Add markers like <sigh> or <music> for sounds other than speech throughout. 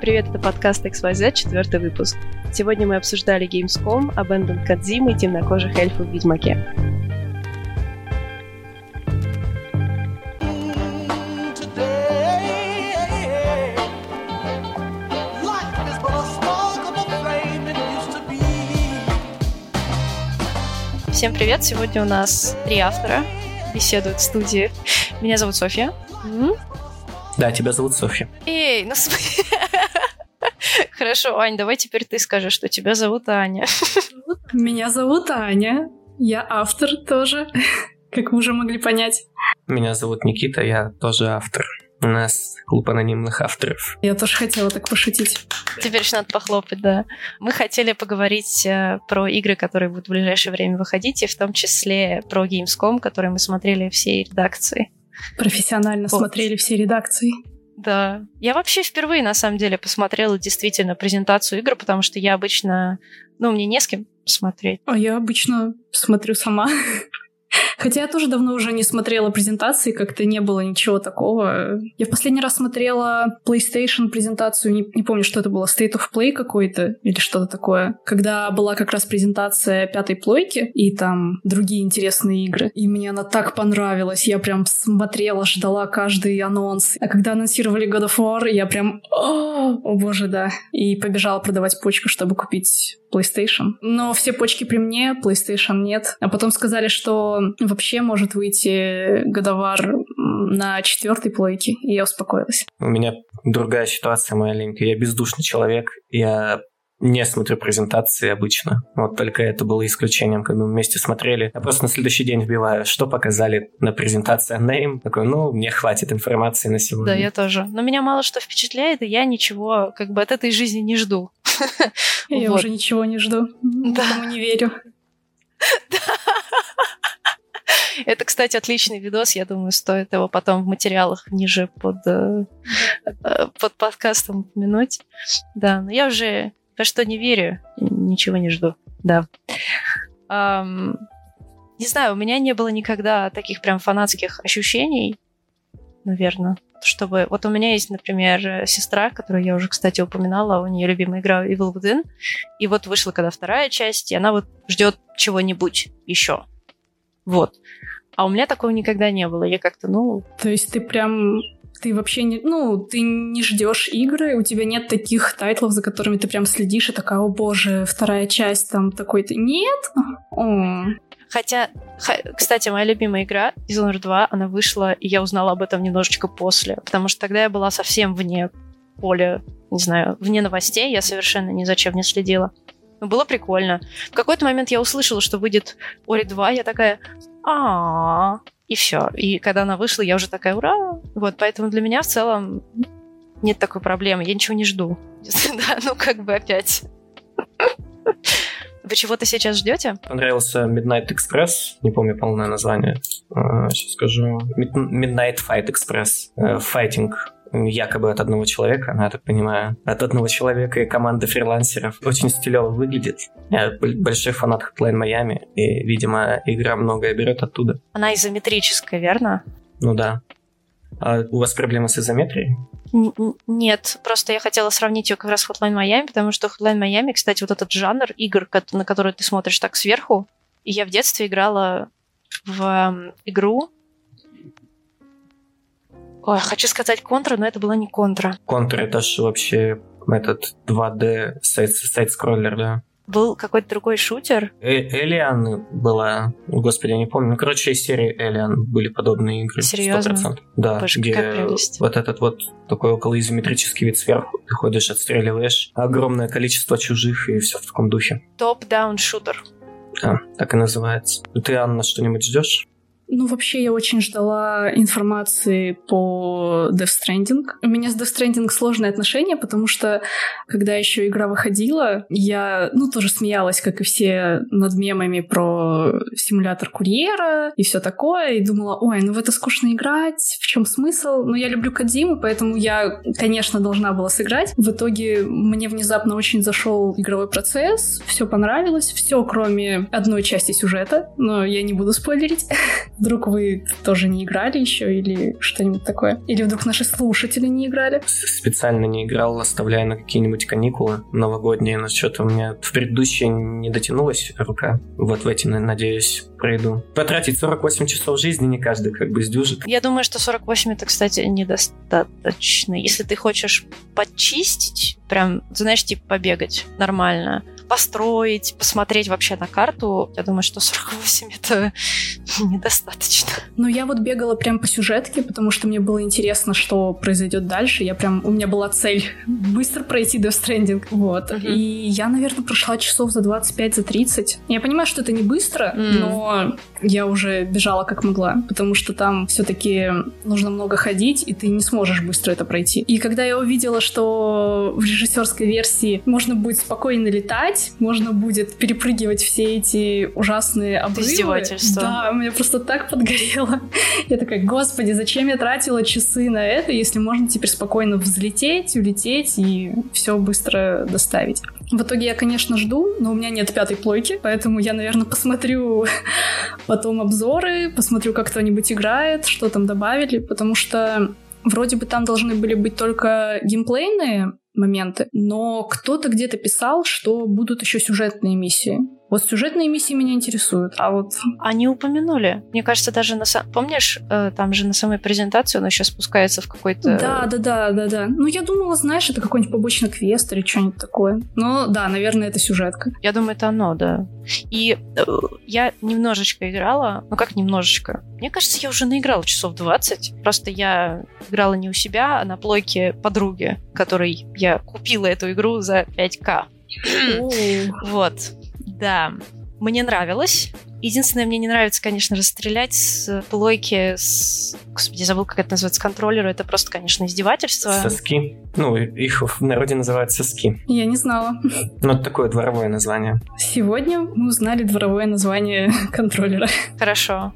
Привет, это подкаст XYZ, четвертый выпуск. Сегодня мы обсуждали Gamescom, Abandoned Кадзимы и темнокожих эльфов в Ведьмаке. Всем привет! Сегодня у нас три автора беседуют в студии. Меня зовут Софья. Да, тебя зовут Софья. Эй, ну Хорошо, Ань, давай теперь ты скажешь, что тебя зовут Аня. Меня зовут Аня. Я автор тоже, как вы уже могли понять. Меня зовут Никита, я тоже автор. У нас клуб анонимных авторов. Я тоже хотела так пошутить. Теперь еще надо похлопать, да. Мы хотели поговорить э, про игры, которые будут в ближайшее время выходить, и в том числе про Gamescom, которые мы смотрели всей редакции. Профессионально вот. смотрели все редакции. Да. Я вообще впервые, на самом деле, посмотрела действительно презентацию игр, потому что я обычно... Ну, мне не с кем смотреть. А я обычно смотрю сама. <laughs> Хотя я тоже давно уже не смотрела презентации, как-то не было ничего такого. Я в последний раз смотрела PlayStation презентацию, не, не помню, что это было, State of Play какой-то или что-то такое, когда была как раз презентация пятой плойки и там другие интересные игры. И мне она так понравилась, я прям смотрела, ждала каждый анонс. А когда анонсировали God of War, я прям, о, о боже, да. И побежала продавать почку, чтобы купить PlayStation. Но все почки при мне, PlayStation нет. А потом сказали, что вообще может выйти годовар на четвертой плойке, и я успокоилась. У меня другая ситуация маленькая. Я бездушный человек. Я не смотрю презентации обычно. Вот только это было исключением, когда мы вместе смотрели. Я просто на следующий день вбиваю, что показали на презентации Name. Такой, ну, мне хватит информации на сегодня. Да, я тоже. Но меня мало что впечатляет, и я ничего как бы от этой жизни не жду. Я уже ничего не жду. Да. не верю. <laughs> Это, кстати, отличный видос. Я думаю, стоит его потом в материалах ниже под, э, э, под подкастом упомянуть. Да, но я уже во что не верю, ничего не жду. Да. Um, не знаю, у меня не было никогда таких прям фанатских ощущений, наверное чтобы... Вот у меня есть, например, сестра, которую я уже, кстати, упоминала, у нее любимая игра Evil Within, и вот вышла когда вторая часть, и она вот ждет чего-нибудь еще. Вот. А у меня такого никогда не было. Я как-то, ну... То есть ты прям ты вообще не, ну, ты не ждешь игры, у тебя нет таких тайтлов, за которыми ты прям следишь и такая, о боже, вторая часть там такой-то. Нет? О. Хотя, кстати, моя любимая игра Dishonored 2, она вышла, и я узнала об этом немножечко после, потому что тогда я была совсем вне поля, не знаю, вне новостей, я совершенно ни зачем не следила. Но было прикольно. В какой-то момент я услышала, что выйдет Ори 2, я такая, а и все. И когда она вышла, я уже такая, ура! Вот, поэтому для меня в целом нет такой проблемы, я ничего не жду. <laughs> Да, ну как бы опять. Вы чего-то сейчас ждете? Понравился Midnight Express, не помню полное название. Сейчас а, скажу. Midnight Fight Express. Fighting якобы от одного человека, но я так понимаю, от одного человека и команды фрилансеров. Очень стилево выглядит. Я большой фанат Hotline Miami, и, видимо, игра многое берет оттуда. Она изометрическая, верно? Ну да. А у вас проблемы с изометрией? Нет, просто я хотела сравнить ее как раз с Hotline Miami, потому что Hotline Miami, кстати, вот этот жанр игр, на который ты смотришь так сверху, и я в детстве играла в игру. Ой, хочу сказать контра, но это была не контра. Контра это же вообще этот 2D сайт-скроллер, да был какой-то другой шутер. Э Элиан была, господи, я не помню. Ну, короче, из серии Элиан были подобные игры. Серьезно? 100%. Да, Боже, где вот этот вот такой околоизометрический вид сверху. Ты ходишь, отстреливаешь огромное количество чужих и все в таком духе. Топ-даун шутер. Да, так и называется. Ты, Анна, что-нибудь ждешь? Ну, вообще, я очень ждала информации по Death Stranding. У меня с Death Stranding сложные отношения, потому что, когда еще игра выходила, я, ну, тоже смеялась, как и все, над мемами про симулятор курьера и все такое, и думала, ой, ну в это скучно играть, в чем смысл? Но я люблю Кадзиму, поэтому я, конечно, должна была сыграть. В итоге мне внезапно очень зашел игровой процесс, все понравилось, все, кроме одной части сюжета, но я не буду спойлерить. <laughs> Вдруг вы тоже не играли еще или что-нибудь такое? Или вдруг наши слушатели не играли? Специально не играл, оставляя на какие-нибудь каникулы новогодние, но что-то у меня в предыдущие не дотянулась рука. Вот в эти, надеюсь, пройду. Потратить 48 часов жизни не каждый как бы сдюжит. Я думаю, что 48 это, кстати, недостаточно. Если ты хочешь почистить, прям, знаешь, типа побегать нормально, построить, посмотреть вообще на карту, я думаю, что 48 это <laughs> недостаточно. Ну, я вот бегала прям по сюжетке, потому что мне было интересно, что произойдет дальше. Я прям, у меня была цель быстро пройти Death Stranding. Вот. Uh-huh. И я, наверное, прошла часов за 25, за 30. Я понимаю, что это не быстро, mm. но я уже бежала как могла, потому что там все-таки нужно много ходить, и ты не сможешь быстро это пройти. И когда я увидела, что в режиссерской версии можно будет спокойно летать, можно будет перепрыгивать все эти ужасные обрывы. Да, меня просто так подгорело. Я такая, господи, зачем я тратила часы на это, если можно теперь спокойно взлететь, улететь и все быстро доставить. В итоге я, конечно, жду, но у меня нет пятой плойки, поэтому я, наверное, посмотрю потом обзоры, посмотрю, как кто-нибудь играет, что там добавили, потому что вроде бы там должны были быть только геймплейные моменты, но кто-то где-то писал, что будут еще сюжетные миссии. Вот сюжетные миссии меня интересуют, а вот... Они упомянули. Мне кажется, даже на... Помнишь, э, там же на самой презентации он еще спускается в какой-то... Да, да, да, да, да. Ну, я думала, знаешь, это какой-нибудь побочный квест или что-нибудь такое. Но да, наверное, это сюжетка. Я думаю, это оно, да. И э, я немножечко играла, ну как немножечко? Мне кажется, я уже наиграла часов 20. Просто я играла не у себя, а на плойке подруги, которой я купила эту игру за 5к. <clears throat> вот. Да, мне нравилось. Единственное, мне не нравится, конечно, расстрелять с плойки, с... Господи, забыл, как это называется, с контроллера. Это просто, конечно, издевательство. Соски. Ну, их в народе называют соски. Я не знала. Ну, это такое дворовое название. Сегодня мы узнали дворовое название <laughs> контроллера. Хорошо.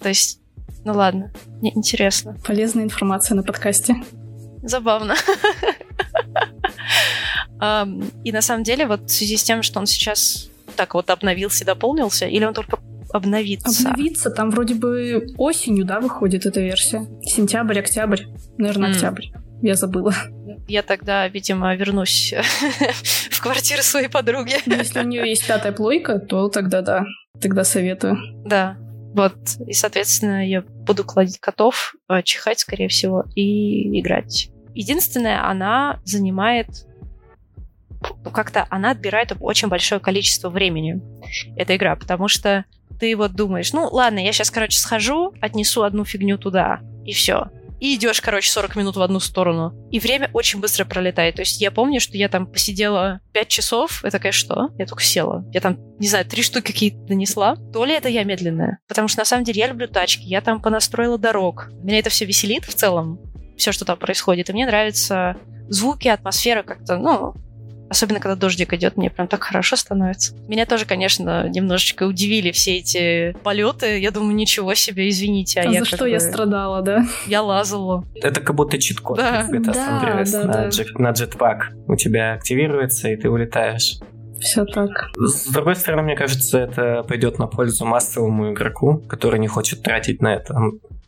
То есть, ну ладно, мне интересно. Полезная информация на подкасте. Забавно. <laughs> И на самом деле, вот в связи с тем, что он сейчас так вот обновился, дополнился, или он только обновится? Обновится, там вроде бы осенью, да, выходит эта версия. Сентябрь, октябрь, наверное, mm. октябрь. Я забыла. Я тогда, видимо, вернусь <laughs> в квартиру своей подруги. Ну, если у нее есть пятая плойка, то тогда да, тогда советую. Да, вот, и, соответственно, я буду кладить котов, э, чихать, скорее всего, и играть. Единственное, она занимает как-то она отбирает очень большое количество времени, эта игра, потому что ты вот думаешь, ну ладно, я сейчас, короче, схожу, отнесу одну фигню туда, и все. И идешь, короче, 40 минут в одну сторону. И время очень быстро пролетает. То есть я помню, что я там посидела 5 часов. Я такая, что? Я только села. Я там, не знаю, три штуки какие-то донесла. То ли это я медленная. Потому что на самом деле я люблю тачки. Я там понастроила дорог. Меня это все веселит в целом. Все, что там происходит. И мне нравятся звуки, атмосфера как-то, ну, Особенно, когда дождик идет, мне прям так хорошо становится. Меня тоже, конечно, немножечко удивили все эти полеты. Я думаю, ничего себе, извините. А, а я за что бы... я страдала, да? Я лазала. Это как будто чит-код. Да, это да, да, на, да. Джет, на джетпак. У тебя активируется, и ты улетаешь. Все так. С другой стороны, мне кажется, это пойдет на пользу массовому игроку, который не хочет тратить на это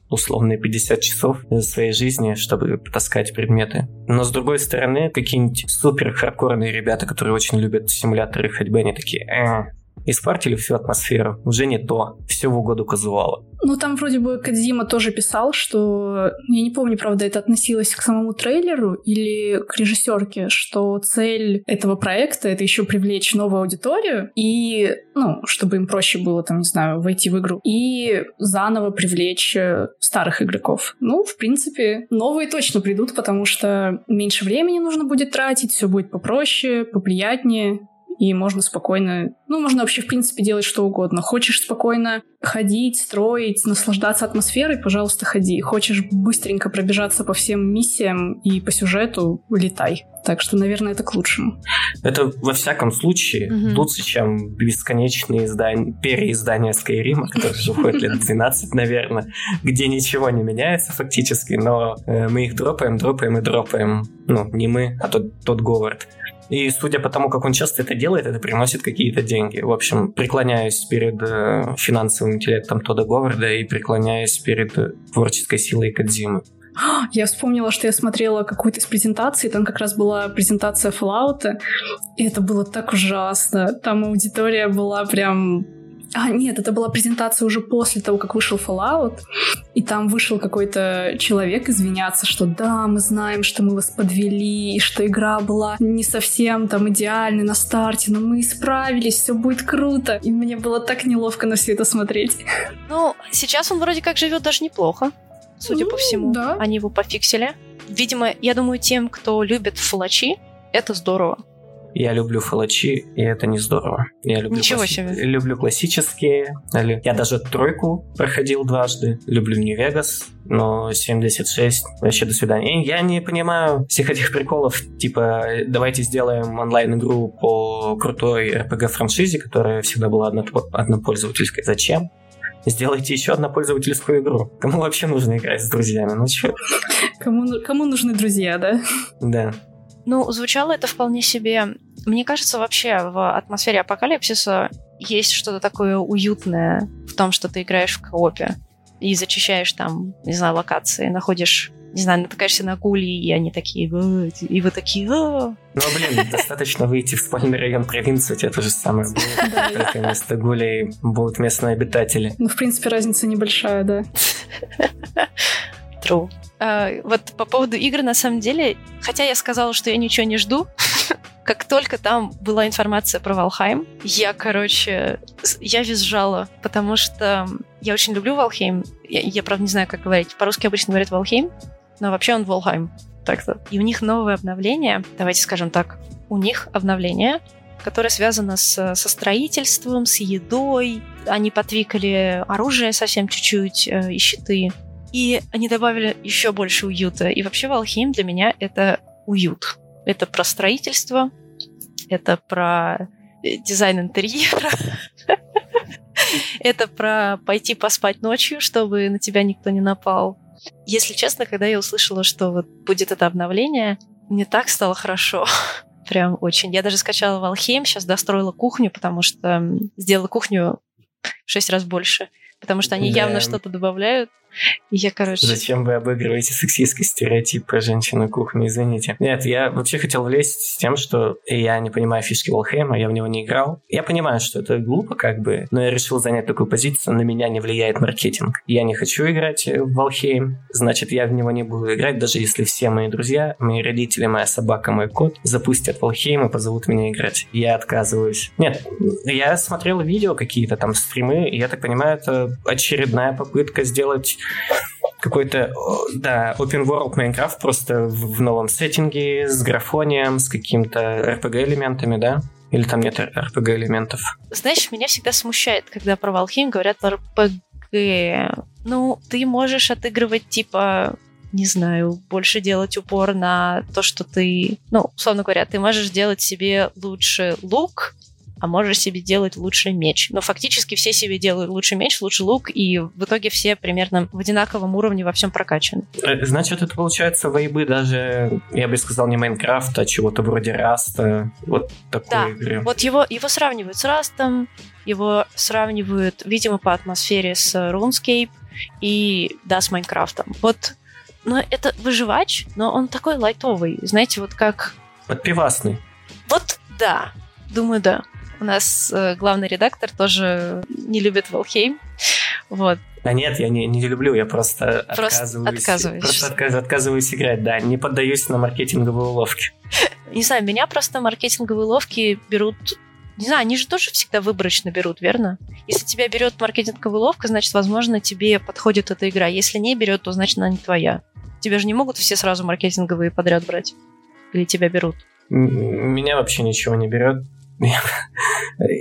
условные 50 часов своей жизни, чтобы таскать предметы. Но с другой стороны, какие-нибудь супер хардкорные ребята, которые очень любят симуляторы ходьбы, они такие, э, испортили всю атмосферу. Уже не то. Все в угоду казуала. Ну, там вроде бы Кадзима тоже писал, что... Я не помню, правда, это относилось к самому трейлеру или к режиссерке, что цель этого проекта — это еще привлечь новую аудиторию и, ну, чтобы им проще было, там, не знаю, войти в игру, и заново привлечь э, старых игроков. Ну, в принципе, новые точно придут, потому что меньше времени нужно будет тратить, все будет попроще, поприятнее, и можно спокойно, ну, можно вообще, в принципе, делать что угодно. Хочешь спокойно ходить, строить, наслаждаться атмосферой, пожалуйста, ходи. Хочешь быстренько пробежаться по всем миссиям и по сюжету, летай. Так что, наверное, это к лучшему. Это, во всяком случае, угу. лучше, чем бесконечные издания, переиздания Скайрима, <laughs> которые уже уходят лет 12, наверное, где ничего не меняется фактически, но э, мы их дропаем, дропаем и дропаем. Ну, не мы, а тот, тот Говард. И судя по тому, как он часто это делает, это приносит какие-то деньги. В общем, преклоняюсь перед э, финансовым интеллектом Тода Говарда и преклоняюсь перед э, творческой силой Кадзимы. <gasps> Я вспомнила, что я смотрела какую-то из презентаций, там как раз была презентация Fallout, и это было так ужасно. Там аудитория была прям а, нет, это была презентация уже после того, как вышел Fallout, и там вышел какой-то человек извиняться, что да, мы знаем, что мы вас подвели, и что игра была не совсем там идеальной на старте, но мы исправились, все будет круто. И мне было так неловко на все это смотреть. Ну, сейчас он вроде как живет даже неплохо судя ну, по всему. Да. Они его пофиксили. Видимо, я думаю, тем, кто любит флачи, это здорово. Я люблю фалачи, и это не здорово. Я люблю Ничего класси... себе. Люблю классические. Я даже тройку проходил дважды. Люблю Нью-Вегас, но 76 вообще до свидания. Я не понимаю всех этих приколов, типа давайте сделаем онлайн-игру по крутой RPG-франшизе, которая всегда была однопользовательской. Зачем? сделайте еще одну пользовательскую игру. Кому вообще нужно играть с друзьями? Ну что? Кому, кому нужны друзья, да? Да. Ну, звучало это вполне себе... Мне кажется, вообще в атмосфере апокалипсиса есть что-то такое уютное в том, что ты играешь в коопе и зачищаешь там, не знаю, локации, находишь не знаю, натыкаешься на гули, и они такие, и вы такие, Ну, блин, достаточно выйти в спальный район провинции, у тебя то же самое будет. <laughs> Только вместо гулей будут местные обитатели. Ну, в принципе, разница небольшая, да. True. А, вот по поводу игр, на самом деле, хотя я сказала, что я ничего не жду, <laughs> как только там была информация про Валхайм, я, короче, я визжала, потому что я очень люблю Валхейм. Я, я правда, не знаю, как говорить. По-русски обычно говорят Валхейм, но вообще он Волхайм. Так-то. И у них новое обновление, давайте скажем так, у них обновление, которое связано с, со строительством, с едой. Они подвикали оружие совсем чуть-чуть э, и щиты. И они добавили еще больше уюта. И вообще Valheim для меня это уют. Это про строительство, это про э, дизайн интерьера, это про пойти поспать ночью, чтобы на тебя никто не напал. Если честно, когда я услышала, что вот будет это обновление, мне так стало хорошо. <laughs> Прям очень. Я даже скачала Valheim, сейчас достроила кухню, потому что сделала кухню в шесть раз больше. Потому что они да. явно что-то добавляют. Я, короче... Зачем вы обыгрываете сексистский стереотип про женщину кухню, извините. Нет, я вообще хотел влезть с тем, что я не понимаю фишки Волхейма, я в него не играл. Я понимаю, что это глупо как бы, но я решил занять такую позицию, на меня не влияет маркетинг. Я не хочу играть в Волхейм, значит, я в него не буду играть, даже если все мои друзья, мои родители, моя собака, мой кот запустят Волхейм и позовут меня играть. Я отказываюсь. Нет, я смотрел видео какие-то там стримы, и я так понимаю, это очередная попытка сделать какой-то, да, open world Minecraft просто в, новом сеттинге, с графонием, с каким-то RPG элементами, да? Или там нет RPG элементов? Знаешь, меня всегда смущает, когда про Valheim говорят RPG. Ну, ты можешь отыгрывать типа не знаю, больше делать упор на то, что ты, ну, условно говоря, ты можешь делать себе лучше лук, а можешь себе делать лучший меч. Но фактически все себе делают лучший меч, лучший лук, и в итоге все примерно в одинаковом уровне во всем прокачаны. Э, значит, это получается vibe ы даже, я бы сказал, не Minecraft а, а чего-то вроде Rust а, вот такой да. игры. Вот его, его сравнивают с Rust ом, его сравнивают, видимо, по атмосфере с RuneScape и, да, с Minecraft ом. Вот, но это выживач, но он такой лайтовый, знаете, вот как... Подпивасный. Вот, да, думаю, да. У нас э, главный редактор тоже не любит Волхейм. Вот. Да нет, я не, не люблю, я просто, просто отказываюсь. Отказываюсь. Просто отказ, отказываюсь играть, да, не поддаюсь на маркетинговые уловки. Не знаю, меня просто маркетинговые уловки берут не знаю, они же тоже всегда выборочно берут, верно? Если тебя берет маркетинговая уловка, значит, возможно, тебе подходит эта игра. Если не берет, то значит, она не твоя. Тебя же не могут все сразу маркетинговые подряд брать. Или тебя берут. Меня вообще ничего не берет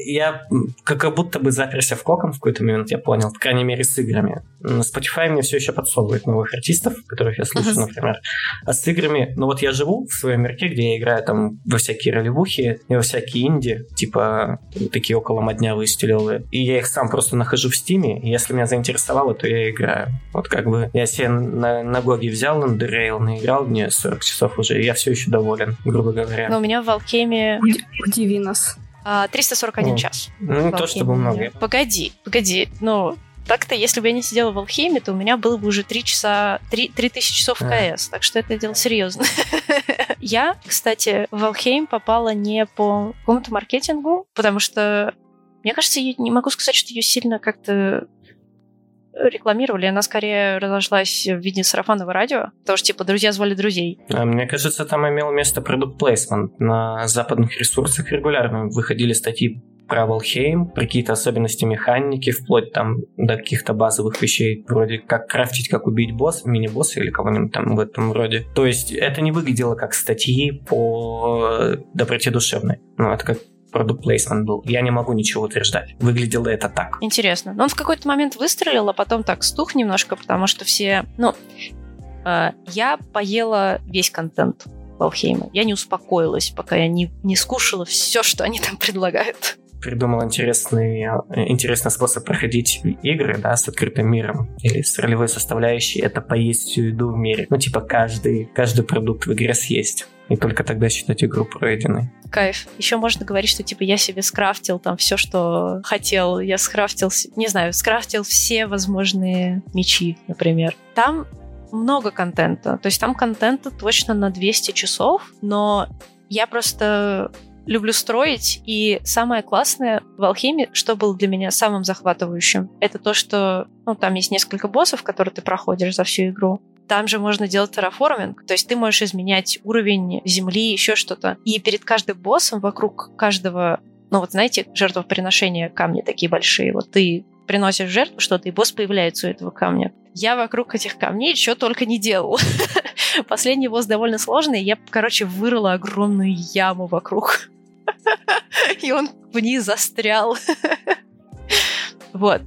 я как будто бы заперся в кокон в какой-то момент, я понял, по крайней мере, с играми. На Spotify мне все еще подсовывает новых артистов, которых я слушаю, например. А с играми, ну вот я живу в своем мирке, где я играю там во всякие ролевухи и во всякие инди, типа такие около моднявые стилевые. И я их сам просто нахожу в стиме, и если меня заинтересовало, то я играю. Вот как бы я себе на, на Гоге взял Underrail, наиграл мне 40 часов уже, и я все еще доволен, грубо говоря. Но у меня в Алхеме... Удиви нас. 341 а, час. Ну, не то чтобы много. Погоди, погоди. Ну, так-то, если бы я не сидела в Алхеме, то у меня было бы уже 3 часа, 3, 3000 часов в КС, так что это дело серьезно. <laughs> я, кстати, в Алхейм попала не по какому-то маркетингу, потому что мне кажется, я не могу сказать, что ее сильно как-то рекламировали, она скорее разошлась в виде сарафанного радио, потому что, типа, друзья звали друзей. А, мне кажется, там имел место продукт плейсмент. На западных ресурсах регулярно выходили статьи про Valheim, про какие-то особенности механики, вплоть там до каких-то базовых вещей, вроде как крафтить, как убить босс, мини-босса или кого-нибудь там в этом роде. То есть это не выглядело как статьи по доброте душевной. Ну, это как продукт плейсмент был. Я не могу ничего утверждать. Выглядело это так. Интересно. Но он в какой-то момент выстрелил, а потом так стух немножко, потому что все... Ну, э, я поела весь контент Валхейма. Я не успокоилась, пока я не, не скушала все, что они там предлагают придумал интересный, интересный способ проходить игры, да, с открытым миром или с ролевой составляющей, это поесть всю еду в мире. Ну, типа, каждый, каждый продукт в игре съесть. И только тогда считать игру пройденной. Кайф. Еще можно говорить, что типа я себе скрафтил там все, что хотел. Я скрафтил, не знаю, скрафтил все возможные мечи, например. Там много контента. То есть там контента точно на 200 часов, но я просто люблю строить, и самое классное в алхимии, что было для меня самым захватывающим, это то, что ну, там есть несколько боссов, которые ты проходишь за всю игру. Там же можно делать терраформинг, то есть ты можешь изменять уровень земли, еще что-то. И перед каждым боссом, вокруг каждого, ну вот знаете, жертвоприношения камни такие большие, вот ты приносишь жертву что-то, и босс появляется у этого камня. Я вокруг этих камней что только не делал. <laughs> Последний босс довольно сложный, я, короче, вырыла огромную яму вокруг. <laughs> И он в ней застрял. <laughs> Вот.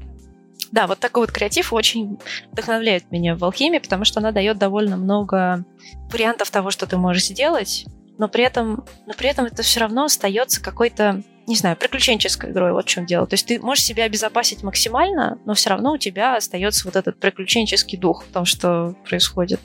Да, вот такой вот креатив очень вдохновляет меня в алхимии, потому что она дает довольно много вариантов того, что ты можешь сделать, но при этом, но при этом это все равно остается какой-то, не знаю, приключенческой игрой, вот в чем дело. То есть ты можешь себя обезопасить максимально, но все равно у тебя остается вот этот приключенческий дух в том, что происходит.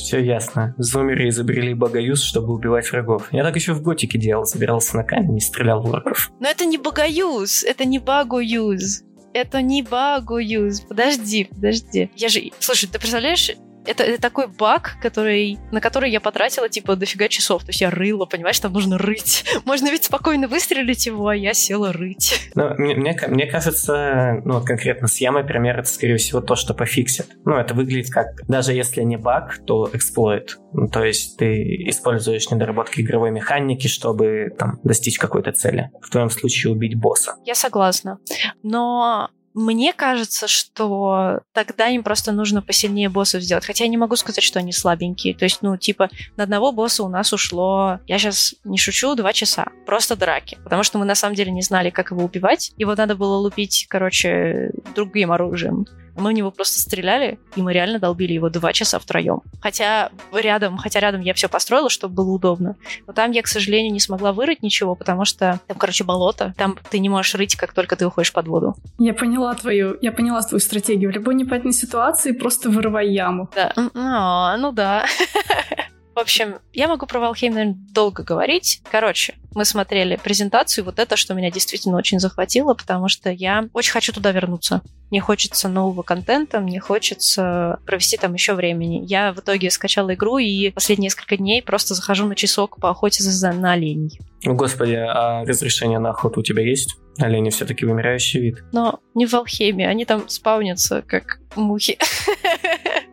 Все ясно. Зумеры изобрели богоюз, чтобы убивать врагов. Я так еще в готике делал. Собирался на камень и стрелял в врагов. Но это не богоюз, это не багоюз. Это не багоюз. Подожди, подожди. Я же... Слушай, ты представляешь, это, это такой баг, который, на который я потратила, типа, дофига часов. То есть я рыла, понимаешь, там нужно рыть. <laughs> Можно ведь спокойно выстрелить его, а я села рыть. Ну, мне, мне, мне кажется, ну, вот конкретно с ямой пример, это, скорее всего, то, что пофиксит. Ну, это выглядит как, даже если не баг, то эксплойт. Ну, то есть ты используешь недоработки игровой механики, чтобы там достичь какой-то цели. В твоем случае убить босса. Я согласна. Но мне кажется, что тогда им просто нужно посильнее боссов сделать. Хотя я не могу сказать, что они слабенькие. То есть, ну, типа, на одного босса у нас ушло, я сейчас не шучу, два часа. Просто драки. Потому что мы на самом деле не знали, как его убивать. Его надо было лупить, короче, другим оружием. Мы в него просто стреляли, и мы реально долбили его два часа втроем. Хотя рядом, хотя рядом я все построила, чтобы было удобно. Но там я, к сожалению, не смогла вырыть ничего, потому что там, короче, болото. Там ты не можешь рыть, как только ты уходишь под воду. Я поняла твою, я поняла твою стратегию. В любой непонятной ситуации просто вырывай яму. Да. А, ну да. <laughs> В общем, я могу про Valheim, наверное, долго говорить. Короче, мы смотрели презентацию, вот это, что меня действительно очень захватило, потому что я очень хочу туда вернуться. Мне хочется нового контента, мне хочется провести там еще времени. Я в итоге скачала игру и последние несколько дней просто захожу на часок по охоте за, на оленей. Господи, а разрешение на охоту у тебя есть? Олени все-таки вымирающий вид. Но не в Алхеме, они там спаунятся, как мухи. <laughs>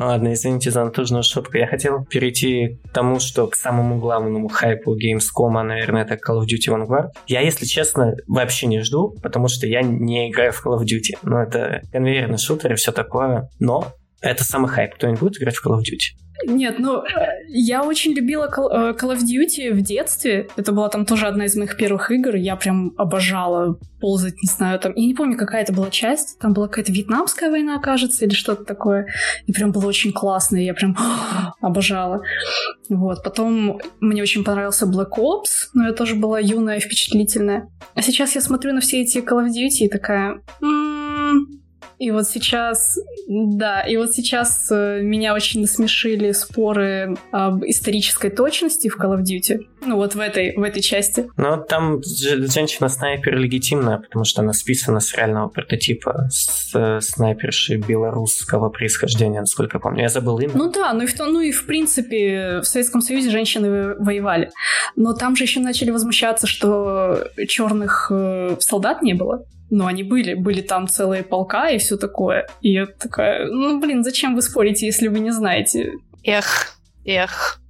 Ладно, извините за натужную шутку. Я хотел перейти к тому, что к самому главному хайпу Gamescom, а, наверное, это Call of Duty Vanguard. Я, если честно, вообще не жду, потому что я не играю в Call of Duty. Ну, это конвейерный шутер и все такое. Но Это самый хайп. Кто-нибудь будет играть в Call of Duty? Нет, ну, я очень любила Call, Call of Duty в детстве. Это была там тоже одна из моих первых игр. Я прям обожала ползать, не знаю, там... Я не помню, какая это была часть. Там была какая-то вьетнамская война, кажется, или что-то такое. И прям было очень классно. И я прям <gasps> обожала. Вот. Потом мне очень понравился Black Ops, но я тоже была юная и впечатлительная. А сейчас я смотрю на все эти Call of Duty и такая... М-м, и вот сейчас, да, и вот сейчас э, меня очень насмешили споры об исторической точности в Call of Duty. Ну вот в этой, в этой части. Но там женщина-снайпер легитимная, потому что она списана с реального прототипа с э, снайпершей белорусского происхождения, насколько я помню. Я забыл имя. Ну да, ну и, в, ну и в принципе в Советском Союзе женщины воевали. Но там же еще начали возмущаться, что черных э, солдат не было. Но они были, были там целые полка и все такое. И я такая, ну блин, зачем вы спорите, если вы не знаете? Эх, эх.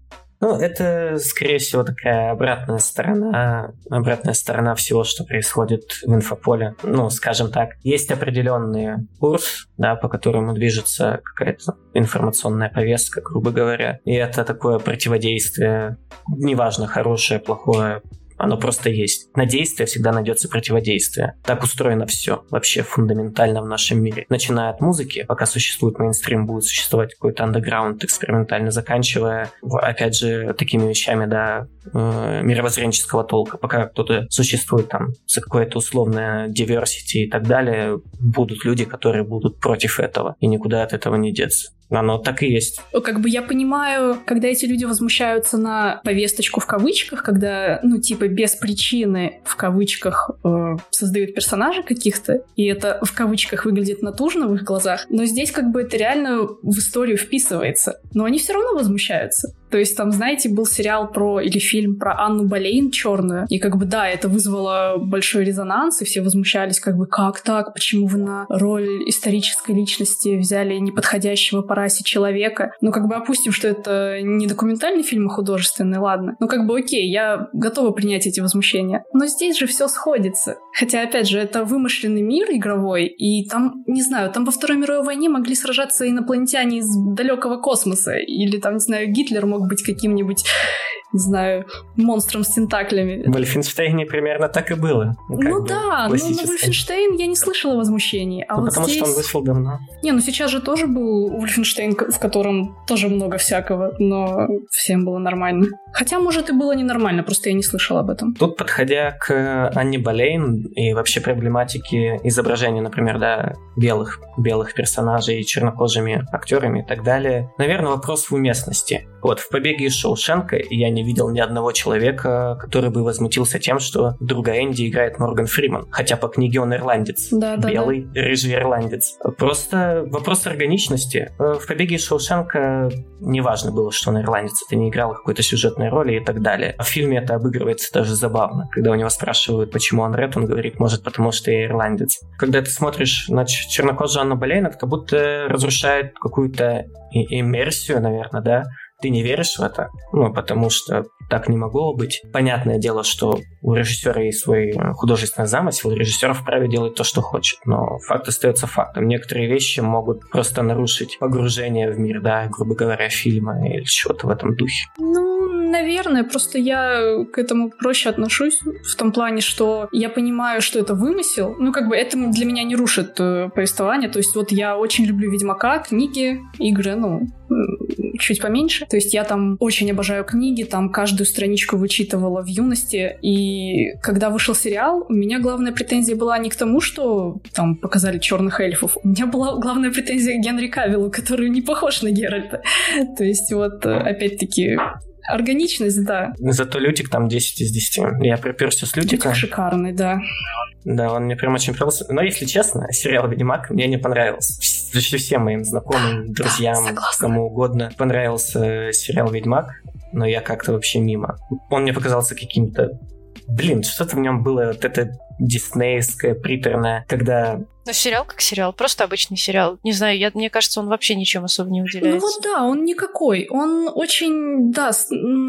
Ну, это, скорее всего, такая обратная сторона, обратная сторона всего, что происходит в инфополе. Ну, скажем так, есть определенный курс, да, по которому движется какая-то информационная повестка, грубо говоря. И это такое противодействие, неважно, хорошее, плохое, оно просто есть. На действие всегда найдется противодействие. Так устроено все вообще фундаментально в нашем мире. Начиная от музыки, пока существует мейнстрим, будет существовать какой-то андеграунд экспериментально, заканчивая, опять же, такими вещами, да, э, мировоззренческого толка. Пока кто-то существует там за какое-то условное diversity и так далее, будут люди, которые будут против этого, и никуда от этого не деться. Оно так и есть. Как бы я понимаю, когда эти люди возмущаются на повесточку в кавычках, когда, ну, типа, без причины в кавычках э, создают персонажей каких-то, и это в кавычках выглядит натужно в их глазах, но здесь как бы это реально в историю вписывается. Но они все равно возмущаются. То есть там, знаете, был сериал про или фильм про Анну Болейн черную, и как бы да, это вызвало большой резонанс, и все возмущались, как бы как так, почему вы на роль исторической личности взяли неподходящего по расе человека. Ну как бы опустим, что это не документальный фильм, а художественный, ладно. Ну как бы окей, я готова принять эти возмущения. Но здесь же все сходится. Хотя, опять же, это вымышленный мир игровой, и там, не знаю, там во Второй мировой войне могли сражаться инопланетяне из далекого космоса, или там, не знаю, Гитлер мог быть каким-нибудь не знаю, монстром с тентаклями. В Вольфенштейне примерно так и было. Ну да, но на Вольфенштейн я не слышала возмущений. А ну, вот потому здесь... что он вышел давно. Не, ну сейчас же тоже был Вольфенштейн, в котором тоже много всякого, но всем было нормально. Хотя, может, и было ненормально, просто я не слышала об этом. Тут, подходя к Анне Болейн и вообще проблематике изображения, например, да, белых, белых персонажей чернокожими актерами и так далее, наверное, вопрос в уместности. Вот, в «Побеге из Шоушенка» я не видел ни одного человека, который бы возмутился тем, что друга Энди играет Морган Фриман. Хотя по книге он ирландец. Да, да, Белый, да. рыжий ирландец. Просто вопрос органичности. В «Побеге из Шоушенка» неважно было, что он ирландец. Это не играло какой-то сюжетной роли и так далее. А в фильме это обыгрывается даже забавно. Когда у него спрашивают, почему он ред, он говорит, может, потому что я ирландец. Когда ты смотришь на чернокожую Анну Болейн, это как будто разрушает какую-то иммерсию, наверное, да, ты не веришь в это, ну, потому что так не могло быть. Понятное дело, что у режиссера есть свой э, художественный замысел, режиссер вправе делать то, что хочет, но факт остается фактом. Некоторые вещи могут просто нарушить погружение в мир, да, грубо говоря, фильма или чего-то в этом духе. Ну, наверное, просто я к этому проще отношусь в том плане, что я понимаю, что это вымысел. Ну, как бы это для меня не рушит э, повествование. То есть вот я очень люблю Ведьмака, книги, игры, ну, чуть поменьше. То есть я там очень обожаю книги, там каждую страничку вычитывала в юности. И когда вышел сериал, у меня главная претензия была не к тому, что там показали черных эльфов. У меня была главная претензия к Генри Кавиллу, который не похож на Геральта. <laughs> То есть вот опять-таки Органичность, да. Зато Лютик там 10 из 10. Я приперся с Лютика. Лютик шикарный, да. Да, он мне прям очень понравился. Но, если честно, сериал «Ведьмак» мне не понравился. Почти всем моим знакомым, друзьям, да, кому угодно понравился сериал «Ведьмак», но я как-то вообще мимо. Он мне показался каким-то... Блин, что-то в нем было вот это диснеевское, приторное, когда Ну, сериал как сериал, просто обычный сериал. Не знаю, я, мне кажется, он вообще ничем особо не уделяется. Ну вот да, он никакой. Он очень, да,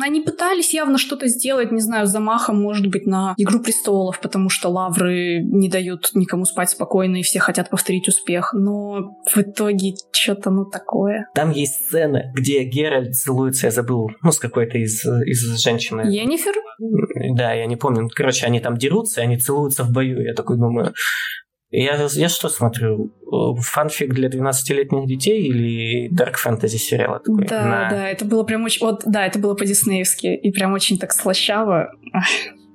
они пытались явно что-то сделать, не знаю, замахом, может быть, на «Игру престолов», потому что лавры не дают никому спать спокойно, и все хотят повторить успех. Но в итоге что-то, ну, такое. Там есть сцена, где Геральт целуется, я забыл, ну, с какой-то из, из женщины. Енифер? Да, я не помню. Короче, они там дерутся, они целуются в бою. Я такой думаю, я, я что смотрю? Фанфик для 12-летних детей или Dark Fantasy сериал такой? Да, На... да, это было прям очень... Вот, да, это было по-диснеевски, и прям очень так слащаво.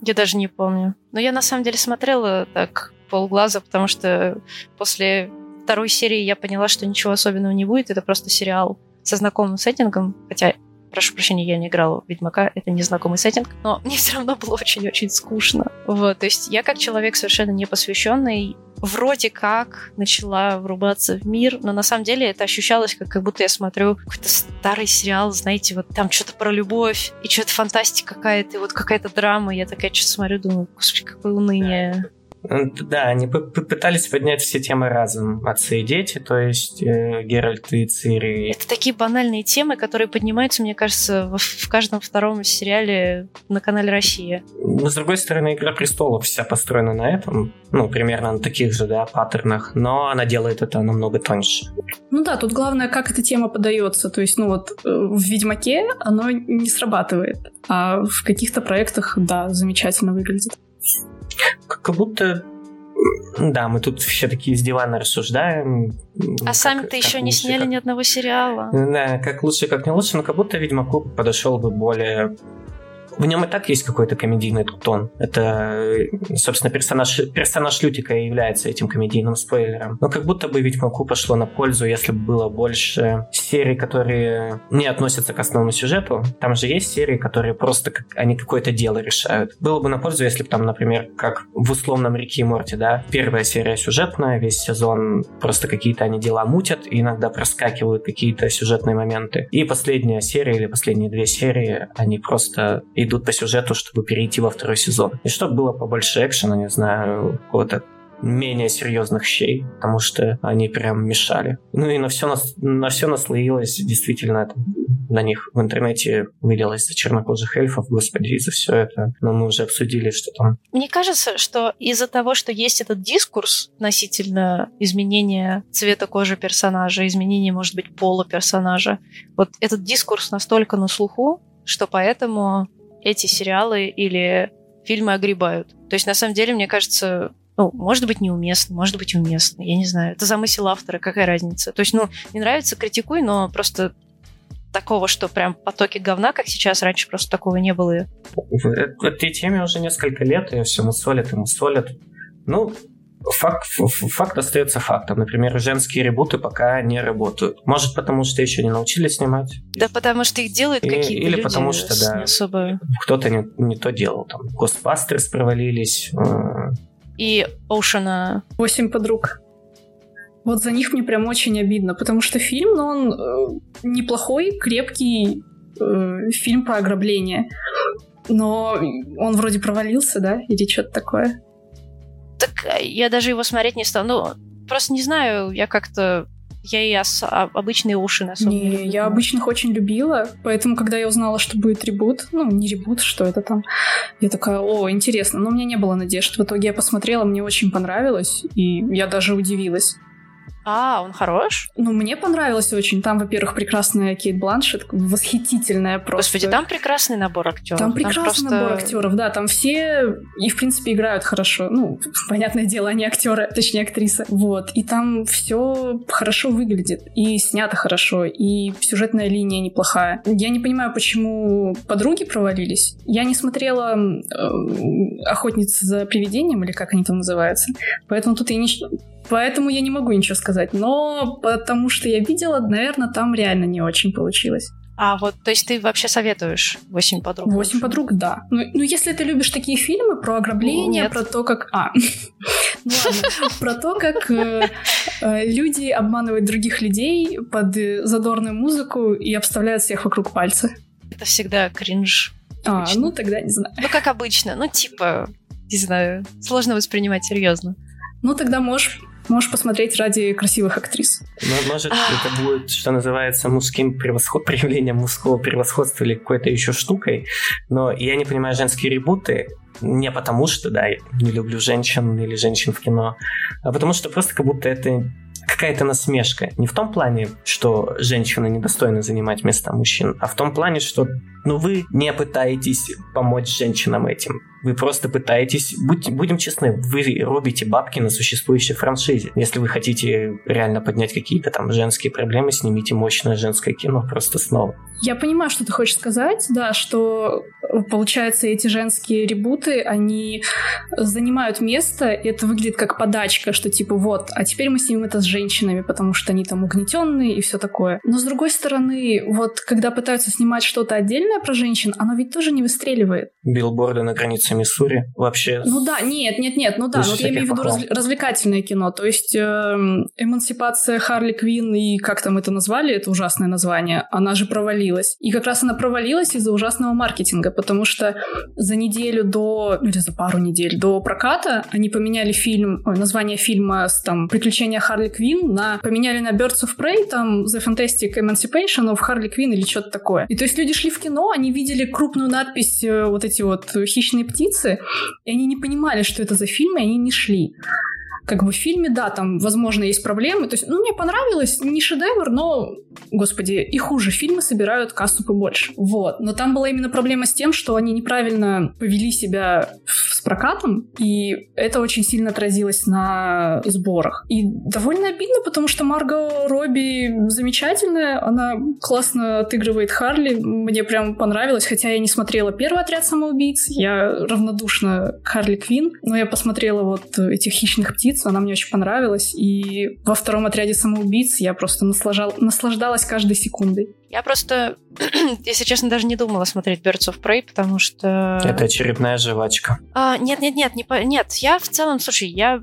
Я даже не помню. Но я на самом деле смотрела так полглаза, потому что после второй серии я поняла, что ничего особенного не будет. Это просто сериал со знакомым сеттингом, хотя прошу прощения, я не играла в Ведьмака, это незнакомый сеттинг, но <laughs> мне все равно было очень-очень скучно. Вот, то есть я как человек совершенно не посвященный, вроде как начала врубаться в мир, но на самом деле это ощущалось, как, как будто я смотрю какой-то старый сериал, знаете, вот там что-то про любовь, и что-то фантастика какая-то, и вот какая-то драма. Я такая что-то смотрю, думаю, господи, какое уныние. Да, они пытались поднять все темы разом. Отцы и дети, то есть э, Геральт и Цири. Это такие банальные темы, которые поднимаются, мне кажется, в, в каждом втором сериале на канале Россия. Но, с другой стороны, «Игра престолов» вся построена на этом. Ну, примерно на таких же, да, паттернах. Но она делает это намного тоньше. Ну да, тут главное, как эта тема подается. То есть, ну вот, э, в «Ведьмаке» оно не срабатывает. А в каких-то проектах, да, замечательно выглядит. Как будто да, мы тут все такие с дивана рассуждаем. А сами-то еще не сняли как... ни одного сериала. Да, как лучше, как не лучше, но как будто Ведьмаку подошел бы более в нем и так есть какой-то комедийный тон. Это, собственно, персонаж, персонаж Лютика и является этим комедийным спойлером. Но как будто бы Ведьмаку пошло на пользу, если бы было больше серий, которые не относятся к основному сюжету. Там же есть серии, которые просто как, они какое-то дело решают. Было бы на пользу, если бы там, например, как в условном Рике и Морте, да, первая серия сюжетная, весь сезон просто какие-то они дела мутят, и иногда проскакивают какие-то сюжетные моменты. И последняя серия или последние две серии, они просто идут по сюжету, чтобы перейти во второй сезон. И чтобы было побольше экшена, не знаю, какого-то менее серьезных щей, потому что они прям мешали. Ну и на все, нас, на все наслоилось, действительно, это на них в интернете вылилось за чернокожих эльфов, господи, и за все это. Но мы уже обсудили, что там. Мне кажется, что из-за того, что есть этот дискурс относительно изменения цвета кожи персонажа, изменения, может быть, пола персонажа, вот этот дискурс настолько на слуху, что поэтому эти сериалы или фильмы огребают. То есть, на самом деле, мне кажется, ну, может быть, неуместно, может быть, уместно. Я не знаю. Это замысел автора, какая разница. То есть, ну, не нравится, критикуй, но просто такого, что прям потоки говна, как сейчас, раньше просто такого не было. В этой теме уже несколько лет, и все мусолят и мусолят. Ну, факт, факт остается фактом. Например, женские ребуты пока не работают. Может, потому что еще не научились снимать? Да, потому что их делают какие-то Или люди потому что, да, особо... кто-то не, не то делал. Там, Госбастерс провалились. Э. И Оушена... Восемь подруг. Вот за них мне прям очень обидно, потому что фильм, ну, он э, неплохой, крепкий э, фильм про ограбление. Но он вроде провалился, да? Или что-то такое? Так э, я даже его смотреть не стал. Ну, просто не знаю, я как-то я и ос- а, обычные уши на не, деле. я обычных очень любила, поэтому, когда я узнала, что будет ребут, ну, не ребут, что это там, я такая, о, интересно, но у меня не было надежд. В итоге я посмотрела, мне очень понравилось, и я даже удивилась. А, он хорош? Ну, мне понравилось очень. Там, во-первых, прекрасная Кейт Бланшет, восхитительная просто. Господи, там прекрасный набор актеров. Там прекрасный там просто... набор актеров, да. Там все и, в принципе, играют хорошо. Ну, <laughs> понятное дело, они актеры, точнее, актрисы. Вот. И там все хорошо выглядит. И снято хорошо. И сюжетная линия неплохая. Я не понимаю, почему подруги провалились. Я не смотрела э, «Охотница за привидением», или как они там называются. Поэтому тут я не Поэтому я не могу ничего сказать. Но потому что я видела, наверное, там реально не очень получилось. А вот, то есть ты вообще советуешь «Восемь подруг»? «Восемь подруг», да. Ну, ну, если ты любишь такие фильмы про ограбление, Нет. про то, как... А, <laughs> ну ладно. Про то, как э, э, люди обманывают других людей под задорную музыку и обставляют всех вокруг пальца. Это всегда кринж. А, ну тогда не знаю. Ну, как обычно. Ну, типа, не знаю, сложно воспринимать серьезно. Ну, тогда можешь Можешь посмотреть ради красивых актрис. Ну, может, это будет, что называется, мужским превосход... <laughs> проявлением мужского превосходства или какой-то еще штукой. Но я не понимаю женские ребуты не потому что, да, я не люблю женщин или женщин в кино, а потому что просто как будто это какая-то насмешка. Не в том плане, что женщины недостойны занимать места мужчин, а в том плане, что ну, вы не пытаетесь помочь женщинам этим. Вы просто пытаетесь, будь, будем честны, вы рубите бабки на существующей франшизе. Если вы хотите реально поднять какие-то там женские проблемы, снимите мощное женское кино просто снова. Я понимаю, что ты хочешь сказать, да, что получается эти женские ребуты, они занимают место, и это выглядит как подачка, что типа вот, а теперь мы снимем это с женщинами, потому что они там угнетенные и все такое. Но с другой стороны, вот когда пытаются снимать что-то отдельное про женщин, оно ведь тоже не выстреливает. Билборды на границе Миссури вообще. Ну да, нет, нет, нет, ну да, вот я имею в виду раз, развлекательное кино, то есть э, эмансипация Харли Квин и как там это назвали, это ужасное название, она же провалилась. И как раз она провалилась из-за ужасного маркетинга, потому что за неделю до, или за пару недель до проката они поменяли фильм, ой, название фильма с там «Приключения Харли Квин» на, поменяли на Birds of Prey, там The Fantastic Emancipation of Harley Quinn или что-то такое. И то есть люди шли в кино, они видели крупную надпись э, вот эти вот хищные птицы, и они не понимали, что это за фильм, и они не шли как бы в фильме, да, там, возможно, есть проблемы. То есть, ну, мне понравилось, не шедевр, но, господи, и хуже фильмы собирают кассу побольше. Вот. Но там была именно проблема с тем, что они неправильно повели себя с прокатом, и это очень сильно отразилось на сборах. И довольно обидно, потому что Марго Робби замечательная, она классно отыгрывает Харли, мне прям понравилось, хотя я не смотрела первый отряд самоубийц, я равнодушна к Харли Квин, но я посмотрела вот этих хищных птиц, самоубийцу, она мне очень понравилась. И во втором отряде самоубийц я просто наслажал... наслаждалась каждой секундой. Я просто, <clears throat> если честно, даже не думала смотреть Birds of Prey, потому что... Это очередная жвачка. А, нет, нет, нет, не по... нет. Я в целом, слушай, я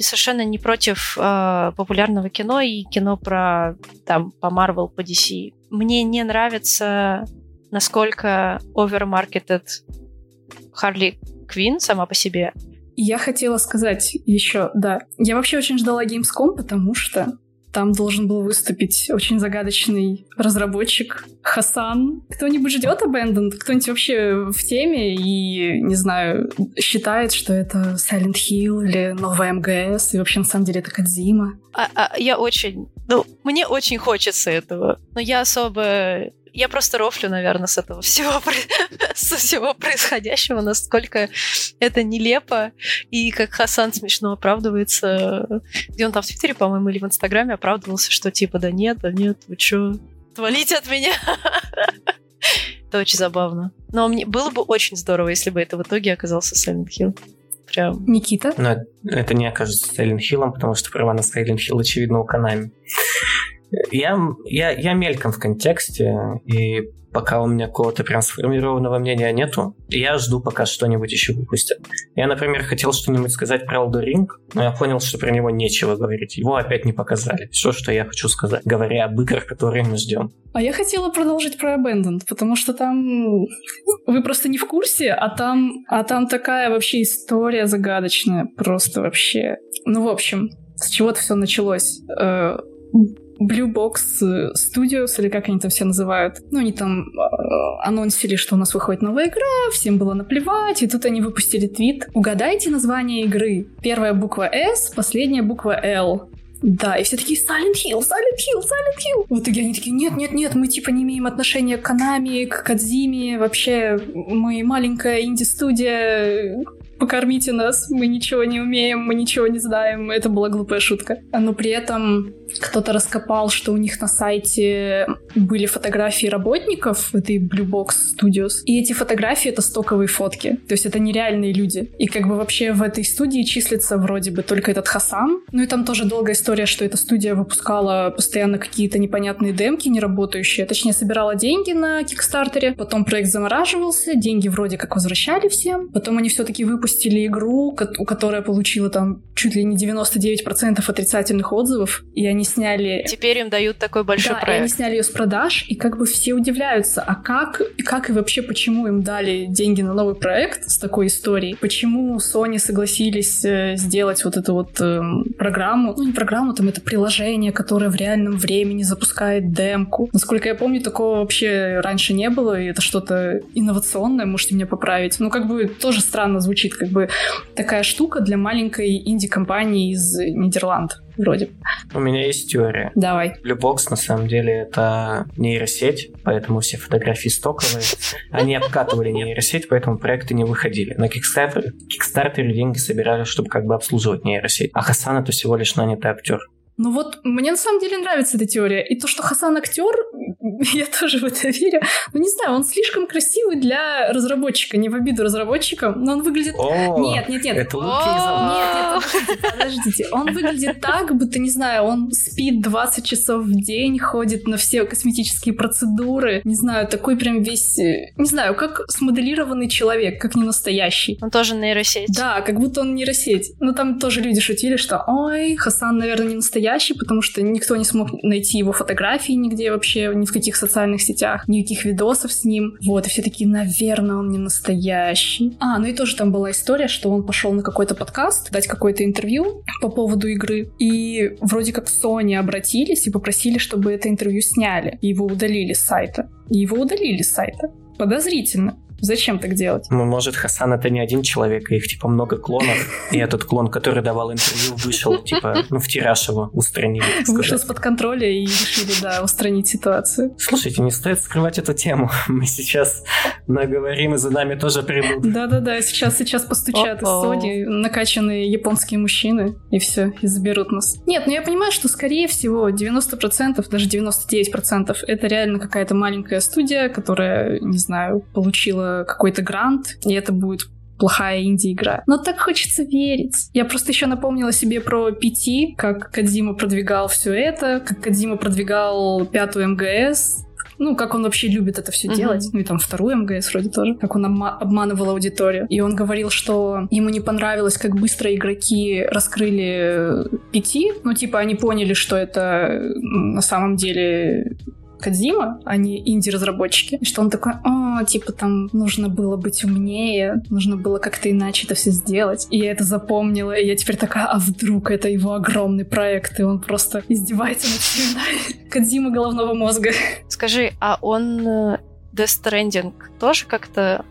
совершенно не против э, популярного кино и кино про там по Marvel, по DC. Мне не нравится, насколько overmarketed Харли Квин сама по себе. Я хотела сказать еще, да. Я вообще очень ждала Gamescom, потому что там должен был выступить очень загадочный разработчик Хасан. Кто-нибудь ждет Abandoned? Кто-нибудь вообще в теме и, не знаю, считает, что это Silent Hill или новая МГС, и вообще на самом деле это Кадзима? А, а, я очень... Ну, мне очень хочется этого, но я особо я просто рофлю, наверное, с этого всего, <laughs> со всего происходящего, насколько это нелепо, и как Хасан смешно оправдывается, где он там в Твиттере, по-моему, или в Инстаграме оправдывался, что типа, да нет, да нет, вы чё, отвалите от меня. <laughs> Это очень забавно. Но мне было бы очень здорово, если бы это в итоге оказался Silent Hill. Прям. Никита? Но это не окажется Silent Hill, потому что права на Silent Hill, очевидно, у Konami. Я, я, я мельком в контексте, и пока у меня какого-то прям сформированного мнения нету, я жду, пока что-нибудь еще выпустят. Я, например, хотел что-нибудь сказать про Elden Ring, но я понял, что про него нечего говорить. Его опять не показали. Все, что я хочу сказать, говоря об играх, которые мы ждем. А я хотела продолжить про Abandoned, потому что там вы просто не в курсе, а там, а там такая вообще история загадочная, просто вообще. Ну, в общем, с чего-то все началось. Blue Box Studios, или как они там все называют. Ну, они там э, анонсили, что у нас выходит новая игра, всем было наплевать, и тут они выпустили твит. Угадайте название игры. Первая буква S, последняя буква L. Да, и все такие Silent Hill, Silent Hill, Silent Hill. В итоге они такие, нет, нет, нет, мы типа не имеем отношения к Канами, к Кадзиме, вообще мы маленькая инди-студия, покормите нас, мы ничего не умеем, мы ничего не знаем. Это была глупая шутка. Но при этом кто-то раскопал, что у них на сайте были фотографии работников этой Blue Box Studios, и эти фотографии — это стоковые фотки. То есть это нереальные люди. И как бы вообще в этой студии числится вроде бы только этот Хасан. Ну и там тоже долгая история, что эта студия выпускала постоянно какие-то непонятные демки, не работающие. Точнее, собирала деньги на Кикстартере, потом проект замораживался, деньги вроде как возвращали всем, потом они все-таки выпустили игру, у которой получила там чуть ли не 99% отрицательных отзывов, и они сняли... Теперь им дают такой большой да, проект. и они сняли ее с продаж, и как бы все удивляются, а как, как и вообще почему им дали деньги на новый проект с такой историей? Почему Sony согласились э, сделать вот эту вот э, программу? Ну, не программу, там это приложение, которое в реальном времени запускает демку. Насколько я помню, такого вообще раньше не было, и это что-то инновационное, можете меня поправить. Ну, как бы тоже странно звучит, как бы такая штука для маленькой инди-компании из Нидерланд вроде. У меня есть теория. Давай. Любокс на самом деле это нейросеть, поэтому все фотографии стоковые. Они обкатывали нейросеть, поэтому проекты не выходили. На Kickstarter, Kickstarter деньги собирали, чтобы как бы обслуживать нейросеть. А Хасан это всего лишь нанятый актер. Ну вот, мне на самом деле нравится эта теория. И то, что Хасан актер, <laughs> я тоже в это верю. Ну, не знаю, он слишком красивый для разработчика. Не в обиду разработчикам, но он выглядит... О, нет, нет, нет. Это луки Нет, нет, подождите, Он выглядит так, будто, не знаю, он спит 20 часов в день, ходит на все косметические процедуры. Не знаю, такой прям весь... Э, не знаю, как смоделированный человек, как не настоящий. Он тоже нейросеть. Да, как будто он нейросеть. Но там тоже люди шутили, что ой, Хасан, наверное, не настоящий настоящий, потому что никто не смог найти его фотографии нигде вообще, ни в каких социальных сетях, никаких видосов с ним. Вот, и все такие, наверное, он не настоящий. А, ну и тоже там была история, что он пошел на какой-то подкаст, дать какое-то интервью по поводу игры, и вроде как Sony обратились и попросили, чтобы это интервью сняли, и его удалили с сайта. И его удалили с сайта. Подозрительно. Зачем так делать? Ну, может, Хасан это не один человек, их типа много клонов, и этот клон, который давал интервью, вышел, типа, ну, в тираж его устранили. Вышел из-под контроля и решили, да, устранить ситуацию. Слушайте, не стоит скрывать эту тему. <laughs> Мы сейчас наговорим, и за нами тоже придут. Да-да-да, сейчас, сейчас постучат из Sony накачанные японские мужчины, и все, и заберут нас. Нет, ну я понимаю, что, скорее всего, 90%, даже 99% это реально какая-то маленькая студия, которая, не знаю, получила какой-то грант, и это будет плохая инди-игра. Но так хочется верить. Я просто еще напомнила себе про PT, как Кадзима продвигал все это, как Кадзима продвигал пятую МГС, ну, как он вообще любит это все uh-huh. делать. Ну, и там вторую МГС вроде тоже. Как он обма- обманывал аудиторию. И он говорил, что ему не понравилось, как быстро игроки раскрыли пяти. Ну, типа, они поняли, что это на самом деле Кадзима, а не инди-разработчики. Что он такой, о, типа там нужно было быть умнее, нужно было как-то иначе это все сделать. И я это запомнила, и я теперь такая, а вдруг это его огромный проект, и он просто издевается над всеми <laughs> Кадзима головного мозга. Скажи, а он э, Death Stranding тоже как-то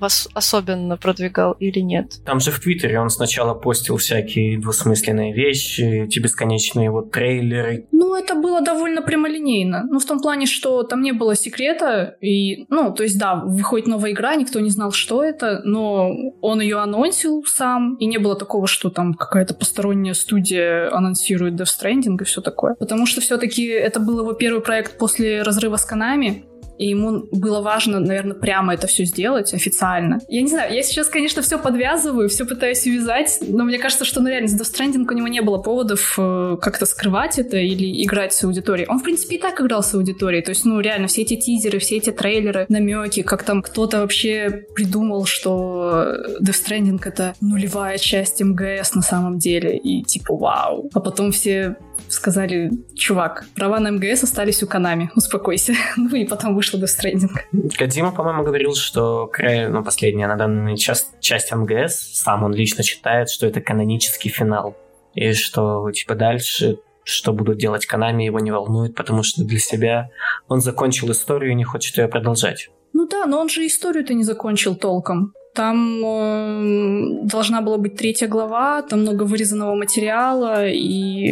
вас особенно продвигал или нет? Там же в Твиттере он сначала постил всякие двусмысленные вещи, эти бесконечные вот трейлеры. Ну, это было довольно прямолинейно. Ну, в том плане, что там не было секрета, и, ну, то есть, да, выходит новая игра, никто не знал, что это, но он ее анонсил сам, и не было такого, что там какая-то посторонняя студия анонсирует Death Stranding и все такое. Потому что все-таки это был его первый проект после разрыва с Konami, и ему было важно, наверное, прямо это все сделать официально. Я не знаю, я сейчас, конечно, все подвязываю, все пытаюсь увязать, но мне кажется, что, ну, реально, с Death Stranding у него не было поводов э, как-то скрывать это или играть с аудиторией. Он, в принципе, и так играл с аудиторией, то есть, ну, реально, все эти тизеры, все эти трейлеры, намеки, как там кто-то вообще придумал, что Death Stranding — это нулевая часть МГС на самом деле, и типа, вау. А потом все сказали, чувак, права на МГС остались у Канами, успокойся. <laughs> ну и потом вышло до Stranding. Кадима, по-моему, говорил, что ну, последняя на данный час часть МГС, сам он лично считает, что это канонический финал. И что, типа, дальше что будут делать Канами, его не волнует, потому что для себя он закончил историю и не хочет ее продолжать. Ну да, но он же историю-то не закончил толком. Там э, должна была быть третья глава, там много вырезанного материала, и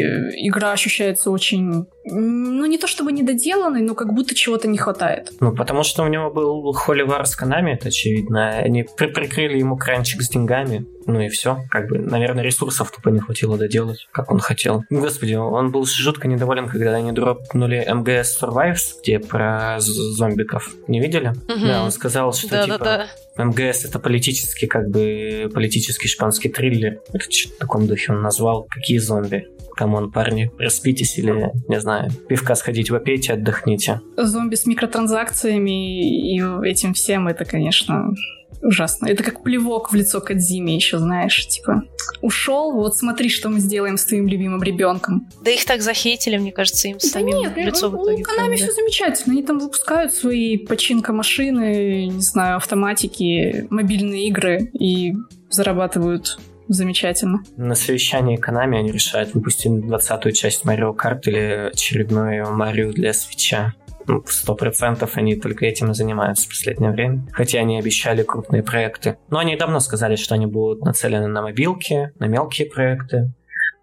игра ощущается очень ну, не то чтобы недоделанный, но как будто чего-то не хватает. Ну, потому что у него был холивар с Канами, это очевидно. Они при прикрыли ему кранчик с деньгами. Ну и все. Как бы, наверное, ресурсов тупо не хватило доделать, как он хотел. Господи, он был жутко недоволен, когда они дропнули МГС Survives, где про зомбиков. Не видели? Угу. Да, он сказал, что да, типа... Да, да. МГС это политический, как бы, политический шпанский триллер. Это что-то в таком духе он назвал. Какие зомби? Come on, парни, распитесь или, не знаю, пивка сходить, попейте, отдохните. Зомби с микротранзакциями и этим всем, это, конечно, ужасно. Это как плевок в лицо Кодзиме еще, знаешь, типа, ушел, вот смотри, что мы сделаем с твоим любимым ребенком. Да их так захейтили, мне кажется, им да самим нет, лицо у, в итоге. У Konami все замечательно. Они там выпускают свои пачинко-машины, не знаю, автоматики, мобильные игры и зарабатывают замечательно. На совещании Konami они решают выпустить 20-ю часть Mario Kart или очередную Марио для свеча. Ну, Сто процентов они только этим и занимаются в последнее время. Хотя они обещали крупные проекты. Но они давно сказали, что они будут нацелены на мобилки, на мелкие проекты.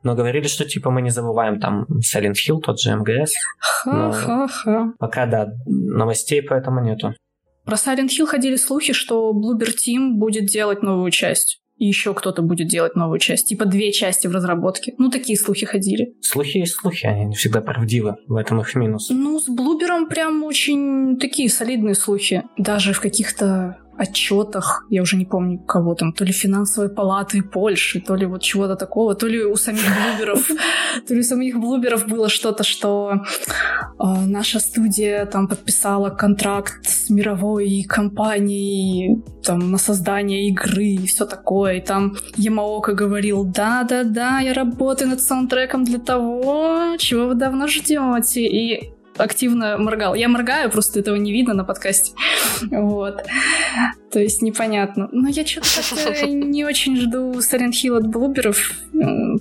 Но говорили, что типа мы не забываем там Silent Hill, тот же МГС. Ха-ха-ха. Пока, да, новостей поэтому нету. Про Silent Hill ходили слухи, что Bloober Team будет делать новую часть. И еще кто-то будет делать новую часть. Типа две части в разработке. Ну, такие слухи ходили. Слухи есть слухи, они не всегда правдивы. В этом их минус. Ну, с Блубером прям очень такие солидные слухи. Даже в каких-то отчетах, я уже не помню кого там, то ли финансовой палаты Польши, то ли вот чего-то такого, то ли у самих блуберов, <laughs> то ли у самих блуберов было что-то, что э, наша студия там подписала контракт с мировой компанией там на создание игры и все такое, и там Ямаока говорил, да-да-да, я работаю над саундтреком для того, чего вы давно ждете, и активно моргал. Я моргаю, просто этого не видно на подкасте. Вот. То есть непонятно. Но я что-то <laughs> не очень жду Silent Hill от блуберов,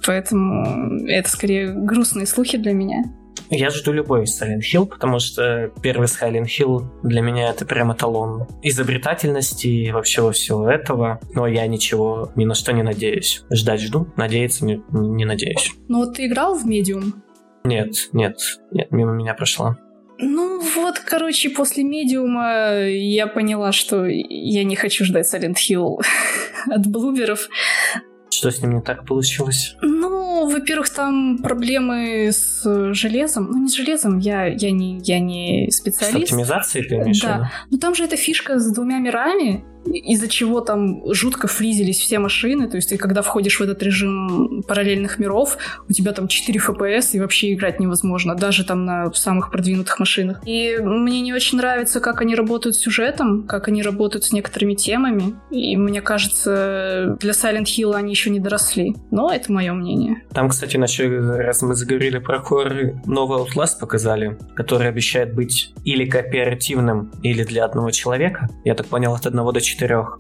поэтому это скорее грустные слухи для меня. Я жду любой Silent Hill, потому что первый Silent Hill для меня это прям эталон изобретательности и вообще всего этого. Но я ничего, ни на что не надеюсь. Ждать жду, надеяться не, не надеюсь. Ну вот ты играл в Medium? Нет, нет, нет, мимо меня прошла. Ну вот, короче, после медиума я поняла, что я не хочу ждать Silent Hill <laughs> от блуберов. Что с ним не так получилось? Ну, во-первых, там проблемы с железом. Ну, не с железом, я, я, не, я не специалист. С оптимизацией ты имеешь? Да. Но там же эта фишка с двумя мирами, из-за чего там жутко фризились все машины, то есть ты когда входишь в этот режим параллельных миров, у тебя там 4 FPS и вообще играть невозможно, даже там на самых продвинутых машинах. И мне не очень нравится, как они работают с сюжетом, как они работают с некоторыми темами, и мне кажется, для Silent Hill они еще не доросли. Но это мое мнение. Там, кстати, насчет, раз мы заговорили про хоррор, новый Outlast показали, который обещает быть или кооперативным, или для одного человека. Я так понял, от одного до четырех.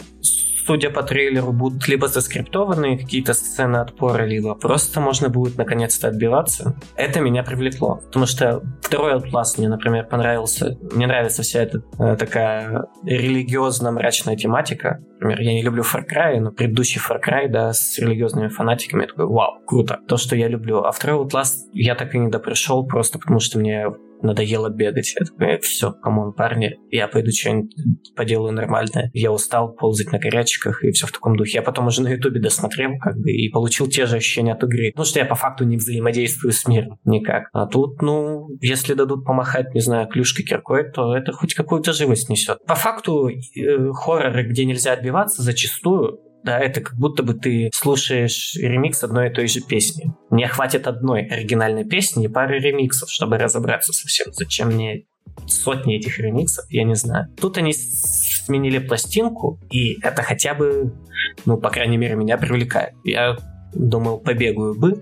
Судя по трейлеру, будут либо заскриптованные какие-то сцены отпора, либо просто можно будет наконец-то отбиваться. Это меня привлекло, потому что второй Outlast мне, например, понравился. Мне нравится вся эта э, такая религиозно-мрачная тематика. Например, я не люблю Far Cry, но предыдущий Far Cry, да, с религиозными фанатиками, я такой, вау, круто. То, что я люблю. А второй Outlast я так и не допрошел, просто потому что мне надоело бегать. Я такой, все, come on, парни, я пойду что-нибудь поделаю нормальное. Я устал ползать на карачках и все в таком духе. Я потом уже на ютубе досмотрел, как бы, и получил те же ощущения от игры. Ну, что я по факту не взаимодействую с миром никак. А тут, ну, если дадут помахать, не знаю, клюшкой киркой, то это хоть какую-то живость несет. По факту, э, хорроры, где нельзя отбиваться, зачастую да, это как будто бы ты слушаешь ремикс одной и той же песни. Мне хватит одной оригинальной песни и пары ремиксов, чтобы разобраться со всем. Зачем мне сотни этих ремиксов, я не знаю. Тут они сменили пластинку, и это хотя бы, ну, по крайней мере, меня привлекает. Я думал, побегаю бы,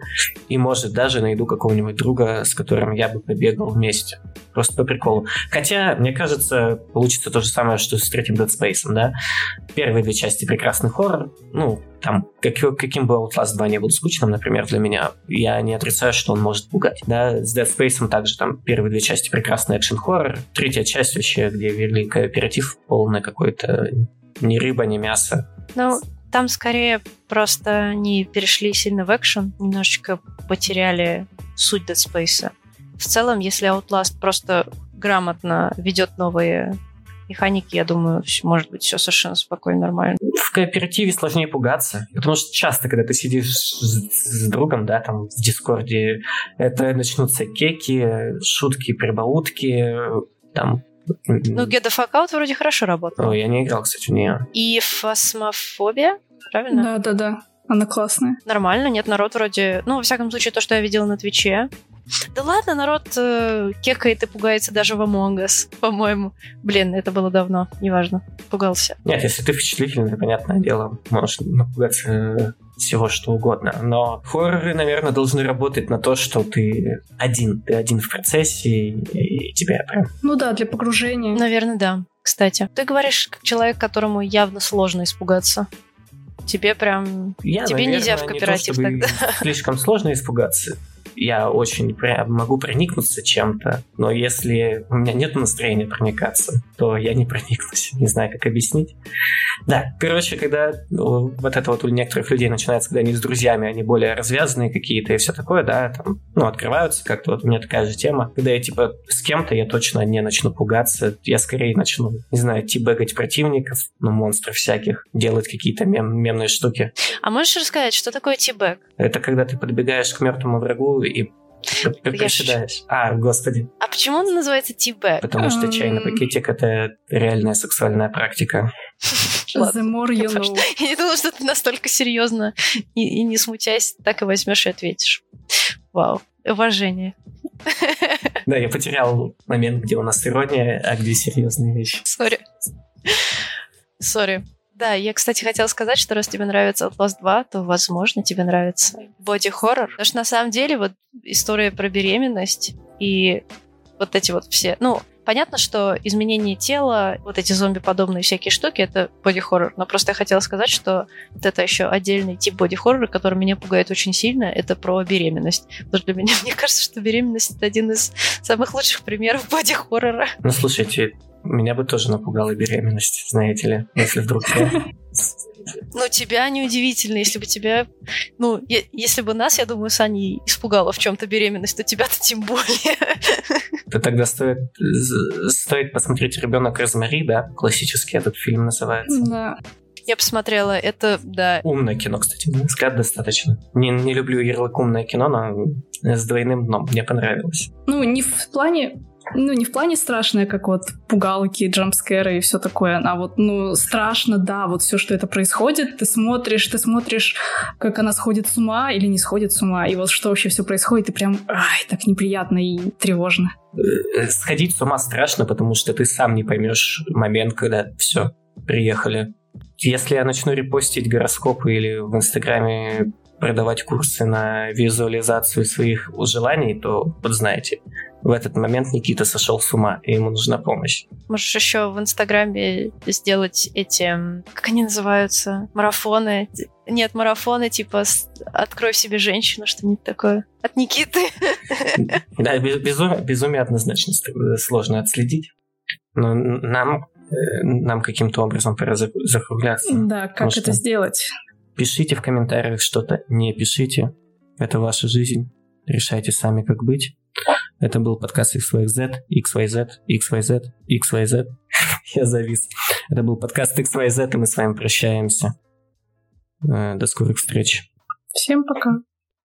и, может, даже найду какого-нибудь друга, с которым я бы побегал вместе. Просто по приколу. Хотя, мне кажется, получится то же самое, что с третьим Dead Space, да? Первые две части прекрасный хоррор, ну, там, как, каким бы Outlast 2 не был скучным, например, для меня, я не отрицаю, что он может пугать. Да, с Dead Space также там первые две части прекрасный экшен-хоррор, третья часть вообще, где вели кооператив полный какой-то, ни рыба, ни мясо. Ну, там скорее просто они перешли сильно в экшен, немножечко потеряли суть Dead Space. В целом, если Outlast просто грамотно ведет новые механики, я думаю, может быть все совершенно спокойно, нормально. В кооперативе сложнее пугаться, потому что часто, когда ты сидишь с, с другом, да, там в Дискорде, это начнутся кеки, шутки, прибаутки, там ну, Get the Fuck Out вроде хорошо работал. Ой, я не играл, кстати, в нее. И Фасмофобия, правильно? Да-да-да, она классная. Нормально, нет, народ вроде... Ну, во всяком случае, то, что я видела на Твиче, Да ладно, народ э, кекает и пугается даже в Among Us, по-моему. Блин, это было давно, неважно. Пугался. Нет, если ты впечатлительный, понятное дело, можешь напугаться э, всего что угодно. Но хорроры, наверное, должны работать на то, что ты один. Ты один в процессе, и тебя прям... Ну да, для погружения. Наверное, да. Кстати, ты говоришь как человек, которому явно сложно испугаться. Тебе прям... Я, Тебе наверное, нельзя в не то, кооператив чтобы тогда. Слишком сложно испугаться. Я очень прям могу проникнуться чем-то, но если у меня нет настроения проникаться, то я не проникнусь. Не знаю, как объяснить. Да, короче, когда ну, вот это вот у некоторых людей начинается, когда они с друзьями, они более развязанные какие-то и все такое, да, там, ну, открываются как-то, вот у меня такая же тема. Когда я, типа, с кем-то, я точно не начну пугаться, я скорее начну, не знаю, тибэгать противников, ну, монстров всяких, делать какие-то мем- мемные штуки. А можешь рассказать, что такое тибэк? Это когда ты подбегаешь к мертвому врагу и п- Я приседаешь. А, господи. А почему он называется тибэк? Потому что чай на пакетик — это реальная сексуальная практика. <laughs> Ладно. The more you know. Я не думала, что ты настолько серьезно и, и не смутясь так и возьмешь и ответишь. Вау. Уважение. <laughs> Да, я потерял момент, где у нас ирония, а где серьезные вещи. Сори. Сори. Да, я, кстати, хотела сказать, что раз тебе нравится Outlast 2, то, возможно, тебе нравится боди-хоррор. Потому что, на самом деле, вот история про беременность и вот эти вот все... Ну, понятно, что изменение тела, вот эти зомби-подобные всякие штуки, это боди-хоррор. Но просто я хотела сказать, что вот это еще отдельный тип боди-хоррора, который меня пугает очень сильно, это про беременность. Потому что для меня, <laughs> мне кажется, что беременность — это один из самых лучших примеров боди-хоррора. Ну, слушайте, меня бы тоже напугала беременность, знаете ли, если вдруг я... Ну, тебя неудивительно, если бы тебя... Ну, е- если бы нас, я думаю, с Аней испугала в чем-то беременность, то тебя-то тем более. То тогда стоит, стоит посмотреть «Ребенок Розмари», да? Классический этот фильм называется. Да. Я посмотрела, это, да, Умное кино, кстати, на взгляд, достаточно. Не, не люблю ярлык умное кино, но с двойным дном мне понравилось. Ну, не в плане ну, не в плане страшное, как вот пугалки, джампскеры и все такое, а вот, ну, страшно, да, вот все, что это происходит, ты смотришь, ты смотришь, как она сходит с ума или не сходит с ума, и вот что вообще все происходит, и прям, ай, так неприятно и тревожно. Э, Сходить с ума страшно, потому что ты сам не поймешь момент, когда все, приехали. Если я начну репостить гороскопы или в Инстаграме продавать курсы на визуализацию своих желаний, то вот знаете, в этот момент Никита сошел с ума, и ему нужна помощь. можешь еще в Инстаграме сделать эти, как они называются, марафоны. Нет, марафоны типа «Открой в себе женщину», что-нибудь такое. От Никиты. Да, без- безумие, безумие однозначно ст- сложно отследить. Но нам, э, нам каким-то образом пора за- закругляться. Да, как это сделать? Пишите в комментариях что-то, не пишите. Это ваша жизнь. Решайте сами, как быть. Это был подкаст XYZ, XYZ, XYZ, XYZ. <laughs> Я завис. Это был подкаст XYZ, и мы с вами прощаемся. Э, До скорых встреч. Всем пока.